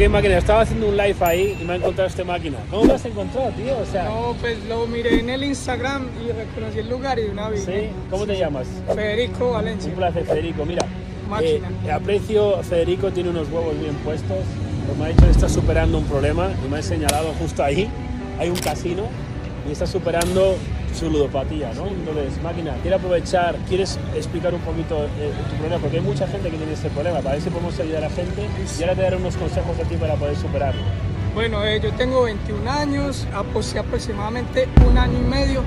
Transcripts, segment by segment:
Ok, máquina, estaba haciendo un live ahí y me ha encontrado esta máquina. ¿Cómo lo has encontrado, tío? O sea, No, pues lo miré en el Instagram y reconocí el lugar y una vez. ¿sí? ¿Cómo te llamas? Federico Valencia. Un placer, Federico. Mira, Máquina. eh, aprecio, Federico tiene unos huevos bien puestos. Como ha dicho, está superando un problema y me ha señalado justo ahí. Hay un casino y está superando su ludopatía, ¿no? Entonces, máquina, quiero aprovechar, ¿quieres explicar un poquito eh, tu problema? Porque hay mucha gente que tiene este problema, para ver podemos ayudar a la gente y ahora te daré unos consejos a ti para poder superarlo. Bueno, eh, yo tengo 21 años, aproximadamente un año y medio.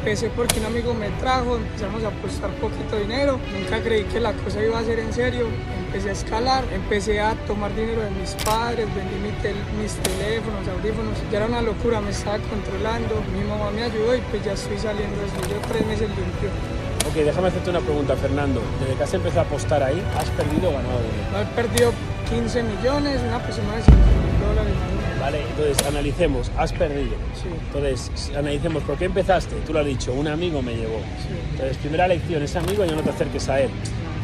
Empecé porque un amigo me trajo, empezamos a apostar poquito dinero. Nunca creí que la cosa iba a ser en serio. Empecé a escalar, empecé a tomar dinero de mis padres, vendí mi tel- mis teléfonos, audífonos. Ya era una locura, me estaba controlando. Mi mamá me ayudó y pues ya estoy saliendo de eso. Yo tres meses limpio. Ok, déjame hacerte una pregunta, Fernando. Desde que has empezado a apostar ahí, ¿has perdido o ganado dinero? No he perdido 15 millones, una persona de 5 mil dólares. Entonces analicemos, has perdido. Sí. Entonces, analicemos, ¿por qué empezaste? Tú lo has dicho, un amigo me llevó. Sí. Entonces, primera lección, ese amigo ya no te acerques a él.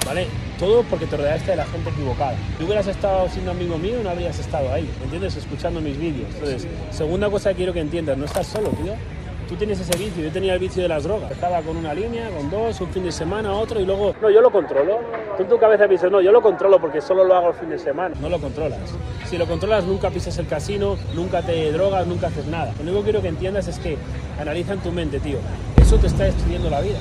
¿Vale? Todo porque te rodeaste de la gente equivocada. Si hubieras estado siendo amigo mío, no habrías estado ahí, ¿me entiendes? Escuchando mis vídeos. Entonces, segunda cosa que quiero que entiendas, no estás solo, tío. Tú tienes ese vicio, yo tenía el vicio de las drogas. Estaba con una línea, con dos, un fin de semana, otro, y luego, no, yo lo controlo. Tú en tu cabeza piensas, no, yo lo controlo porque solo lo hago el fin de semana. No lo controlas. Si lo controlas, nunca pisas el casino, nunca te drogas, nunca haces nada. Lo único que quiero que entiendas es que analiza en tu mente, tío. Eso te está destruyendo la vida.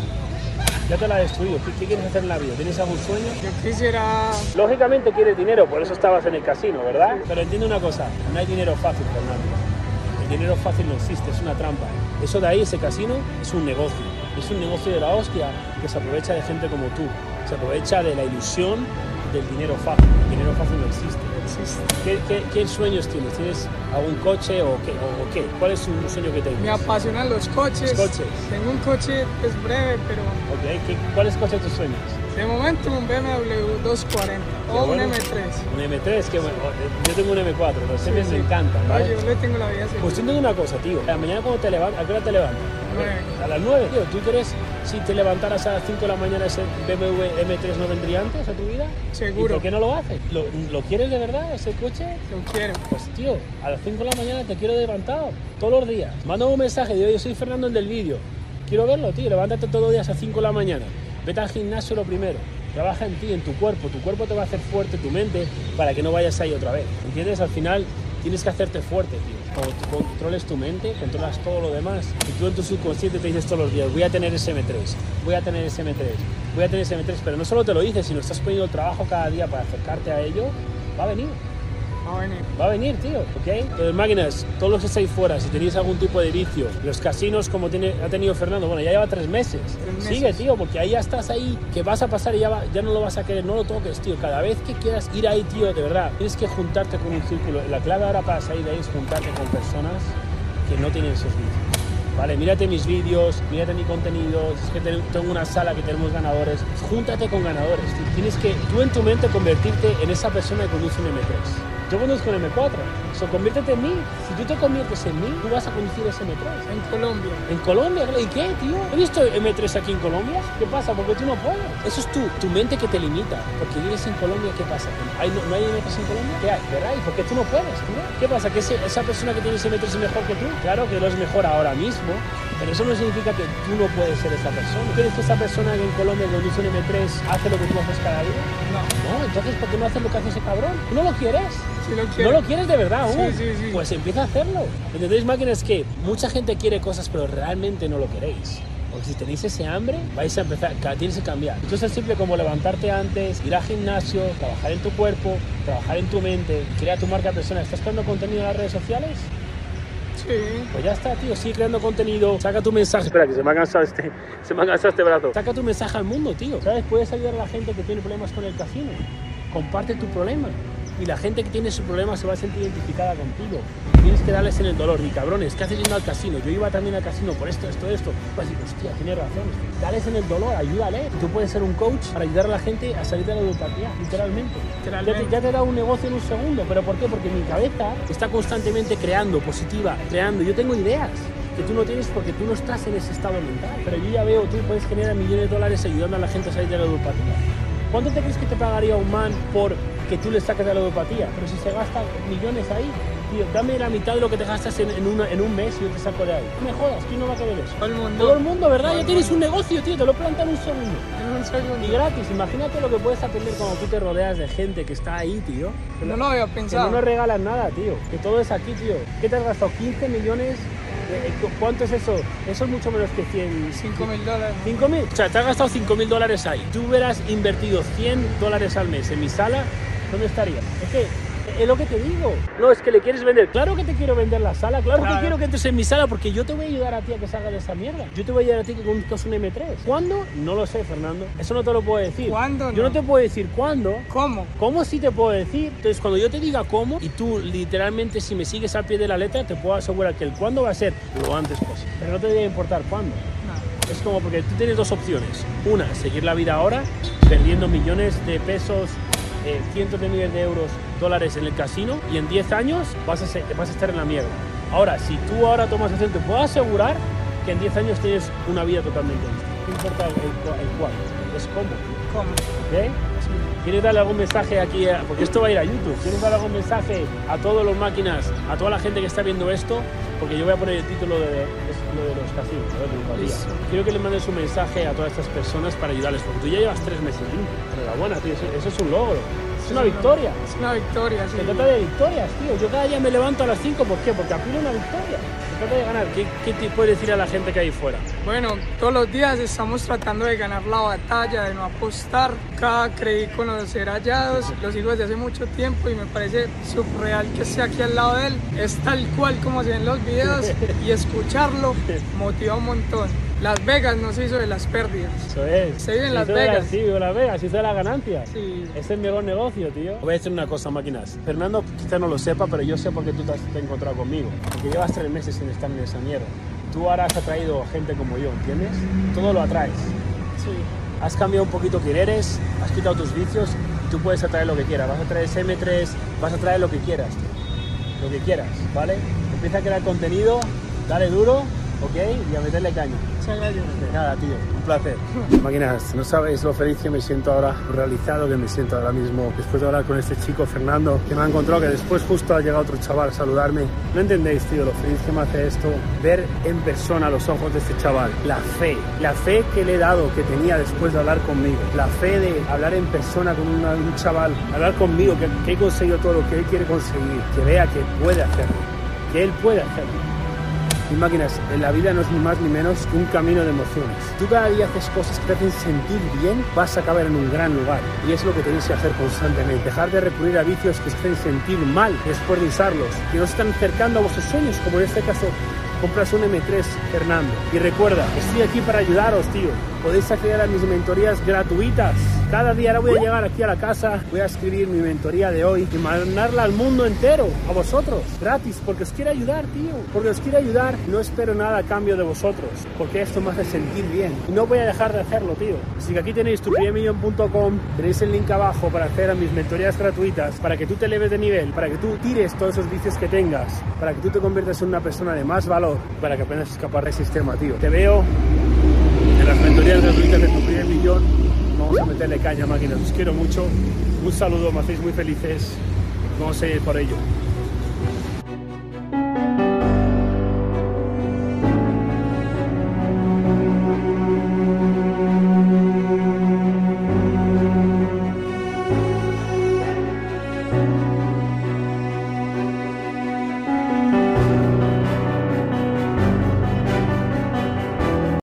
Ya te la ha destruido. ¿Qué, qué quieres hacer en la vida? ¿Tienes algún sueño? Yo quisiera Lógicamente quieres dinero, por eso estabas en el casino, ¿verdad? Pero entiende una cosa, no hay dinero fácil, Fernando. El dinero fácil no existe, es una trampa. Eso de ahí, ese casino, es un negocio. Es un negocio de la hostia que se aprovecha de gente como tú. Se aprovecha de la ilusión del dinero fácil. El dinero fácil no existe. existe. ¿Qué, qué, qué sueños tienes? ¿Tienes algún coche o qué? o- qué? ¿Cuál es un sueño que Me tienes? apasionan los coches. Los coches. Tengo un coche pues breve, pero Ok, ¿qué- ¿Cuáles coches tus sueños? De momento un BMW 240 Qué o un bueno. M3. Un M3, que bueno, yo tengo un M4, los Sí, sí. me encantan, yo le tengo la vida. Pues entiendo una cosa, tío. A la mañana cuando te levantas, ¿a qué hora te levantas? A las 9, tío. ¿Tú crees si te levantaras a las 5 de la mañana ese BMW M3 no vendría antes a tu vida? Seguro. ¿Y por qué no lo haces? ¿Lo, lo quieres de verdad ese coche? Lo quiero. Pues tío, a las 5 de la mañana te quiero levantado, todos los días. Manda un mensaje, digo, yo soy Fernando el del vídeo. Quiero verlo, tío, levántate todos los días a 5 de la mañana. Vete al gimnasio lo primero. Trabaja en ti, en tu cuerpo. Tu cuerpo te va a hacer fuerte, tu mente, para que no vayas ahí otra vez. ¿Entiendes? Al final tienes que hacerte fuerte, tío. Cuando tú controles tu mente, controlas todo lo demás. Y tú en tu subconsciente te dices todos los días, voy a tener ese M3, voy a tener ese M3, voy a tener ese M3. Pero no solo te lo dices, sino estás poniendo el trabajo cada día para acercarte a ello, va a venir. Va a venir. Va a venir, tío, ¿ok? Máquinas, todos los que estáis fuera, si tenéis algún tipo de vicio, los casinos como tiene, ha tenido Fernando, bueno, ya lleva tres meses. meses. Sigue, tío, porque ahí ya estás ahí, que vas a pasar y ya, va- ya no lo vas a querer, no lo toques, tío. Cada vez que quieras ir ahí, tío, de verdad, tienes que juntarte con un círculo. La clave ahora para salir de ahí es juntarte con personas que no tienen esos vicios. Vale, mírate mis vídeos, mírate mi contenido, es que ten- tengo una sala que tenemos ganadores, júntate con ganadores, tienes que tú en tu mente convertirte en esa persona que conduce un M3. Yo conduzco un M4, so, conviértete en mí. Si tú te conviertes en mí, tú vas a conducir ese M3. En Colombia. En Colombia, ¿y qué, tío? ¿He visto M3 aquí en Colombia? ¿Qué pasa? Porque tú no puedes. Eso es tu, tu mente que te limita. Porque vives en Colombia, ¿qué pasa? ¿Hay, no, no hay M3 en Colombia? ¿Qué hay? ¿Verdad? ¿Y por qué tú no puedes? tío? ¿Qué pasa? ¿Que ese- esa persona que tiene ese M3 es mejor que tú? Claro que no es mejor ahora mismo, pero eso no significa que tú no puedes ser esa persona. ¿Crees que esa persona que en Colombia conduce un M3 hace lo que tú haces cada día? No. No, entonces ¿por qué no haces lo que hace ese cabrón? ¿Tú no lo quieres? Si lo ¿No quiero. lo quieres de verdad aún? Sí, sí, sí. Pues empieza a hacerlo. ¿Entendéis, máquinas? Que mucha gente quiere cosas, pero realmente no lo queréis. Porque si tenéis ese hambre, vais a empezar, tienes que cambiar. Entonces es simple como levantarte antes, ir al gimnasio, trabajar en tu cuerpo, trabajar en tu mente, crear tu marca personal. ¿Estás creando contenido en las redes sociales? Sí. Pues ya está, tío, sigue creando contenido, saca tu mensaje. Espera, que se me ha cansado este, se me ha cansado este brazo. Saca tu mensaje al mundo, tío. ¿Sabes? Puedes ayudar a la gente que tiene problemas con el casino. Comparte tu problema. Y la gente que tiene su problema se va a sentir identificada contigo. Tienes que darles en el dolor. Y cabrones, ¿qué haces yendo al casino? Yo iba también al casino por esto, esto, esto. Pues decir, hostia, tiene razón. Dales en el dolor, ayúdale. Tú puedes ser un coach para ayudar a la gente a salir de la ludopatía, literalmente. Literalmente. Ya te, ya te dado un negocio en un segundo. ¿Pero por qué? Porque mi cabeza está constantemente creando, positiva, creando. Yo tengo ideas que tú no tienes porque tú no estás en ese estado mental. Pero yo ya veo, tú puedes generar millones de dólares ayudando a la gente a salir de la ludopatía. ¿Cuánto te crees que te pagaría un man por que tú le saques de la ludopatía. Pero si se gastan millones ahí, tío, dame la mitad de lo que te gastas en, en, una- en un mes y yo te saco de ahí. No me jodas, ¿quién no va a querer eso? Todo el mundo. Todo el mundo, ¿verdad? Todo Ya tienes un negocio, tío, te lo plantan un segundo. En un segundo. Y gratis, imagínate lo que puedes aprender cuando tú te rodeas de gente que está ahí, tío. Que No lo había que no pensado. nos regalan nada, tío. Que todo es aquí, tío. ¿Qué te has gastado? ¿15 millones? Eh, eh, ¿Cuánto es eso? Eso es mucho menos que 100. 5 mil dólares. 5 mil. O sea, te has gastado 5 mil dólares ahí. Tú hubieras invertido 100 dólares al mes en mi sala, ¿dónde estarías? Es que es lo que te digo. No, es que le quieres vender. Claro que te quiero vender la sala, claro, que quiero que entres en mi sala porque yo te voy a ayudar a ti a que salgas de esa mierda. Yo te voy a ayudar a ti que conduzcas un M3. ¿Cuándo? No lo sé, Fernando. Eso no te lo puedo decir. ¿Cuándo Yo no? no te puedo decir cuándo. ¿Cómo? ¿Cómo sí te puedo decir? Entonces, cuando yo te diga cómo, y tú literalmente, si me sigues al pie de la letra, te puedo asegurar que el cuándo va a ser lo antes posible. Pero no te debe importar cuándo. No. Es como porque tú tienes dos opciones. Una, seguir la vida ahora, perdiendo millones de pesos, eh, cientos de miles de euros, dólares en el casino, y en 10 años vas a, ser- vas a estar en la mierda. Ahora, si tú ahora tomas acción, te puedo asegurar que en 10 años tienes una vida totalmente distinta. No importa el, el cuál, es cómo. ¿Cómo? ¿Ok? ¿Quieres darle algún mensaje aquí? a- porque esto va a ir a YouTube. ¿Quieres darle algún mensaje a todos los máquinas, a toda la gente que está viendo esto? Porque yo voy a poner el título de, es lo de los casinos, ¿no? de. Quiero que le mandes un mensaje a todas estas personas para ayudarles, porque tú ya llevas tres meses limpio. Enhorabuena, tío, eso, eso es un logro. Es una victoria. Es una victoria, sí. Se trata de victorias, tío. Yo cada día me levanto a las 5, ¿por qué? Porque aspiro a una victoria. ¿Qué, te puedes decir a la gente que hay fuera? Bueno, todos los días estamos tratando de ganar la batalla, de no apostar. Cada creí conocer hallados, lo sigo desde hace mucho tiempo y me parece surreal que esté aquí al lado de él. Es tal cual como se ven los videos y escucharlo motiva un montón. Las Vegas no se hizo de las pérdidas. Eso es. Se vive en Las Vegas. sí, vive en Las Vegas, se hizo de las ganancias. Sí. Es el mejor negocio, tío. Voy a decir una cosa, máquinas. Fernando quizá no lo sepa, pero yo sé por qué tú te has te encontrado conmigo. Porque llevas tres meses sin estar en esa mierda. Tú ahora has atraído gente como yo, ¿entiendes? Todo lo atraes. Sí. Has cambiado un poquito quién eres, has quitado tus vicios y tú puedes atraer lo que quieras. Vas a traer ese M3, vas a traer lo que quieras, tío. Lo que quieras, ¿vale? Empieza a crear contenido, dale duro, ¿ok? Y a meterle caña. Nada, tío. Un placer. Máquinas, no sabéis lo feliz que me siento ahora, realizado que me siento ahora mismo, después de hablar con este chico Fernando, que me ha encontrado, que después justo ha llegado otro chaval a saludarme. No entendéis, tío, lo feliz que me hace esto, ver en persona los ojos de este chaval, la fe, la fe que le he dado, que tenía después de hablar conmigo, la fe de hablar en persona con un chaval, hablar conmigo, que, que he conseguido todo lo que él quiere conseguir, que vea que puede hacerlo, que él puede hacerlo. Y máquinas, en la vida no es ni más ni menos que un camino de emociones. Tú cada día haces cosas que te hacen sentir bien, vas a acabar en un gran lugar. Y es lo que tenéis que hacer constantemente. Dejar de recurrir a vicios que os hacen sentir mal después de usarlos, que no están acercando a vuestros sueños, como en este caso compras un M3 Fernando. Y recuerda, estoy aquí para ayudaros, tío. Podéis acceder a mis mentorías gratuitas. Cada día ahora voy a llegar aquí a la casa, voy a escribir mi mentoría de hoy y mandarla al mundo entero, a vosotros, gratis, porque os quiero ayudar, tío. Porque os quiero ayudar, no espero nada a cambio de vosotros, porque esto me hace sentir bien. No voy a dejar de hacerlo, tío. Así que aquí tenéis tupriemillon.com, tenéis el link abajo para hacer a mis mentorías gratuitas, para que tú te eleves de nivel, para que tú tires todos esos vicios que tengas, para que tú te conviertas en una persona de más valor, para que aprendas a escapar del sistema, tío. Te veo en las mentorías gratuitas de tu primer millón. Vamos a meterle caña, máquinas. Os quiero mucho. Un saludo, me hacéis muy felices. Vamos a ir por ello.